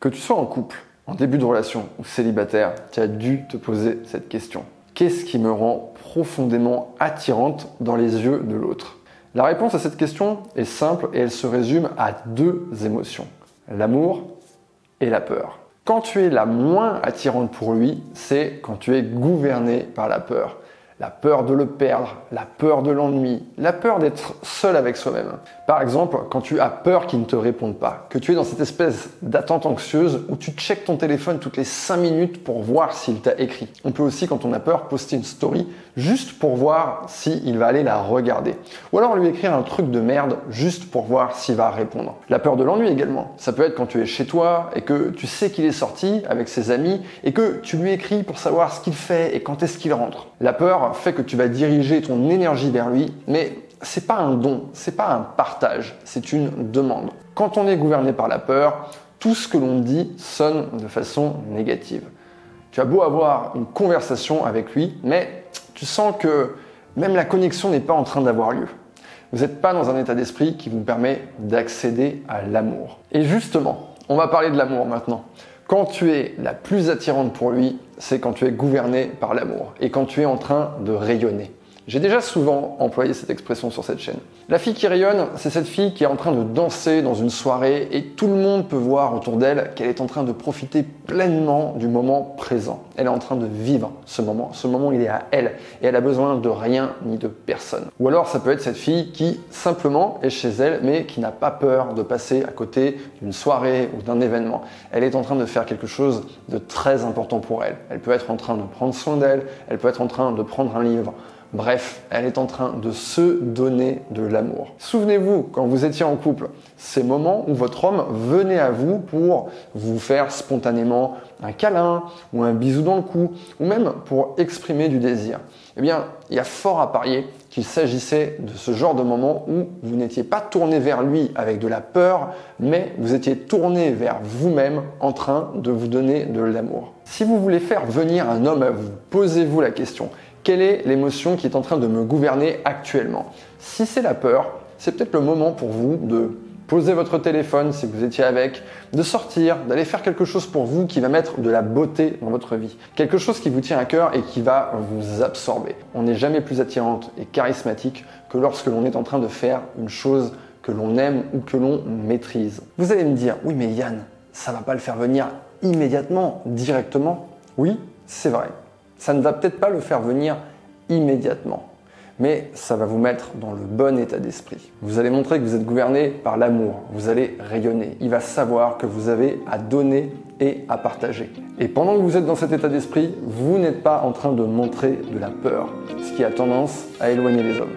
Que tu sois en couple, en début de relation ou célibataire, tu as dû te poser cette question. Qu'est-ce qui me rend profondément attirante dans les yeux de l'autre? La réponse à cette question est simple et elle se résume à deux émotions, l'amour et la peur. Quand tu es la moins attirante pour lui, c'est quand tu es gouverné par la peur la peur de le perdre, la peur de l'ennui, la peur d'être seul avec soi-même. Par exemple, quand tu as peur qu'il ne te réponde pas, que tu es dans cette espèce d'attente anxieuse où tu checkes ton téléphone toutes les 5 minutes pour voir s'il t'a écrit. On peut aussi, quand on a peur, poster une story juste pour voir s'il va aller la regarder. Ou alors lui écrire un truc de merde juste pour voir s'il va répondre. La peur de l'ennui également. Ça peut être quand tu es chez toi et que tu sais qu'il est sorti avec ses amis et que tu lui écris pour savoir ce qu'il fait et quand est-ce qu'il rentre. La peur fait que tu vas diriger ton énergie vers lui, mais c'est pas un don, c'est pas un partage, c'est une demande. Quand on est gouverné par la peur, tout ce que l'on dit sonne de façon négative. Tu as beau avoir une conversation avec lui, mais tu sens que même la connexion n'est pas en train d'avoir lieu. Vous n'êtes pas dans un état d'esprit qui vous permet d'accéder à l'amour. Et justement, on va parler de l'amour maintenant. Quand tu es la plus attirante pour lui, c'est quand tu es gouverné par l'amour et quand tu es en train de rayonner. J'ai déjà souvent employé cette expression sur cette chaîne. La fille qui rayonne, c'est cette fille qui est en train de danser dans une soirée et tout le monde peut voir autour d'elle qu'elle est en train de profiter pleinement du moment présent. Elle est en train de vivre ce moment. Ce moment, il est à elle et elle a besoin de rien ni de personne. Ou alors, ça peut être cette fille qui simplement est chez elle mais qui n'a pas peur de passer à côté d'une soirée ou d'un événement. Elle est en train de faire quelque chose de très important pour elle. Elle peut être en train de prendre soin d'elle, elle peut être en train de prendre un livre Bref, elle est en train de se donner de l'amour. Souvenez-vous, quand vous étiez en couple, ces moments où votre homme venait à vous pour vous faire spontanément un câlin ou un bisou dans le cou, ou même pour exprimer du désir. Eh bien, il y a fort à parier qu'il s'agissait de ce genre de moment où vous n'étiez pas tourné vers lui avec de la peur, mais vous étiez tourné vers vous-même en train de vous donner de l'amour. Si vous voulez faire venir un homme à vous, posez-vous la question quelle est l'émotion qui est en train de me gouverner actuellement? Si c'est la peur, c'est peut-être le moment pour vous de poser votre téléphone si vous étiez avec, de sortir, d'aller faire quelque chose pour vous qui va mettre de la beauté dans votre vie. Quelque chose qui vous tient à cœur et qui va vous absorber. On n'est jamais plus attirante et charismatique que lorsque l'on est en train de faire une chose que l'on aime ou que l'on maîtrise. Vous allez me dire, oui mais Yann, ça va pas le faire venir immédiatement, directement? Oui, c'est vrai. Ça ne va peut-être pas le faire venir immédiatement, mais ça va vous mettre dans le bon état d'esprit. Vous allez montrer que vous êtes gouverné par l'amour, vous allez rayonner. Il va savoir que vous avez à donner et à partager. Et pendant que vous êtes dans cet état d'esprit, vous n'êtes pas en train de montrer de la peur, ce qui a tendance à éloigner les hommes.